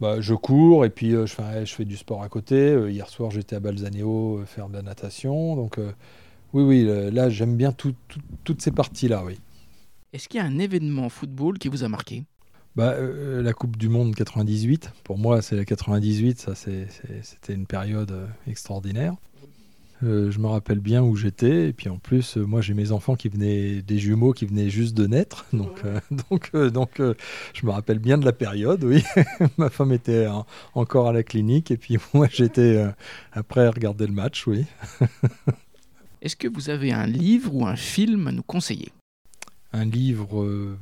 Bah, je cours et puis je, fais, je fais du sport à côté. hier soir, j'étais à Balzaneo faire de la natation. Donc, oui, oui, là, j'aime bien toutes ces parties-là, oui. Est-ce qu'il y a un événement football qui vous a marqué? Bah, La Coupe du Monde 98. Pour moi, c'est la 98. Ça, c'était une période extraordinaire. Euh, je me rappelle bien où j'étais. Et puis en plus, euh, moi j'ai mes enfants qui venaient, des jumeaux qui venaient juste de naître. Donc, euh, donc, donc je me rappelle bien de la période, oui. Ma femme était encore à la clinique. Et puis moi j'étais après à regarder le match, oui. Est-ce que vous avez un livre ou un film à nous conseiller? Un livre.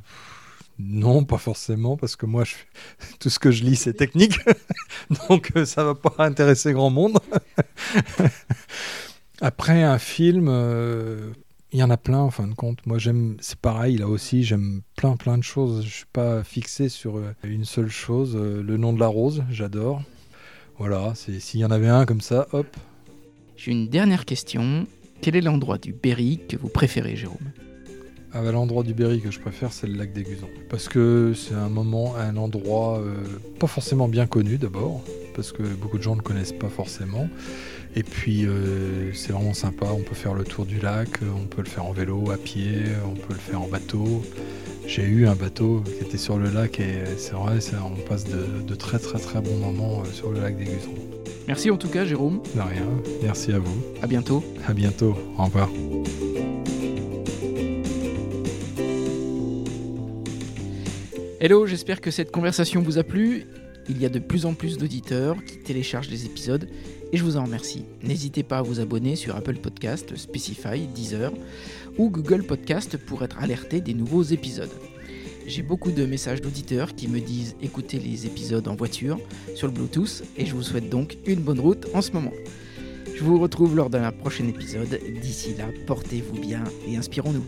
Non, pas forcément, parce que moi, tout ce que je lis, c'est technique. Donc, ça va pas intéresser grand monde. Après, un film, euh, il y en a plein en fin de compte. Moi, j'aime, c'est pareil, là aussi, j'aime plein, plein de choses. Je suis pas fixé sur euh, une seule chose. Euh, le nom de la rose, j'adore. Voilà, s'il y en avait un comme ça, hop. J'ai une dernière question. Quel est l'endroit du Berry que vous préférez, Jérôme? Ah bah, L'endroit du Berry que je préfère, c'est le lac des Gusans. Parce que c'est un moment, un endroit pas forcément bien connu d'abord, parce que beaucoup de gens ne le connaissent pas forcément. Et puis euh, c'est vraiment sympa, on peut faire le tour du lac, on peut le faire en vélo, à pied, on peut le faire en bateau. J'ai eu un bateau qui était sur le lac et c'est vrai, on passe de, très très très bons moments euh, sur le lac des Gusons. Merci en tout cas Jérôme. De rien, merci à vous. À bientôt. À bientôt, au revoir. Hello, j'espère que cette conversation vous a plu. Il y a de plus en plus d'auditeurs qui téléchargent les épisodes et je vous en remercie. N'hésitez pas à vous abonner sur Apple Podcast, Specify, Deezer ou Google Podcast pour être alerté des nouveaux épisodes. J'ai beaucoup de messages d'auditeurs qui me disent écouter les épisodes en voiture, sur le Bluetooth, et je vous souhaite donc une bonne route en ce moment. Je vous retrouve lors d'un prochain épisode. D'ici là, portez-vous bien et inspirons-nous.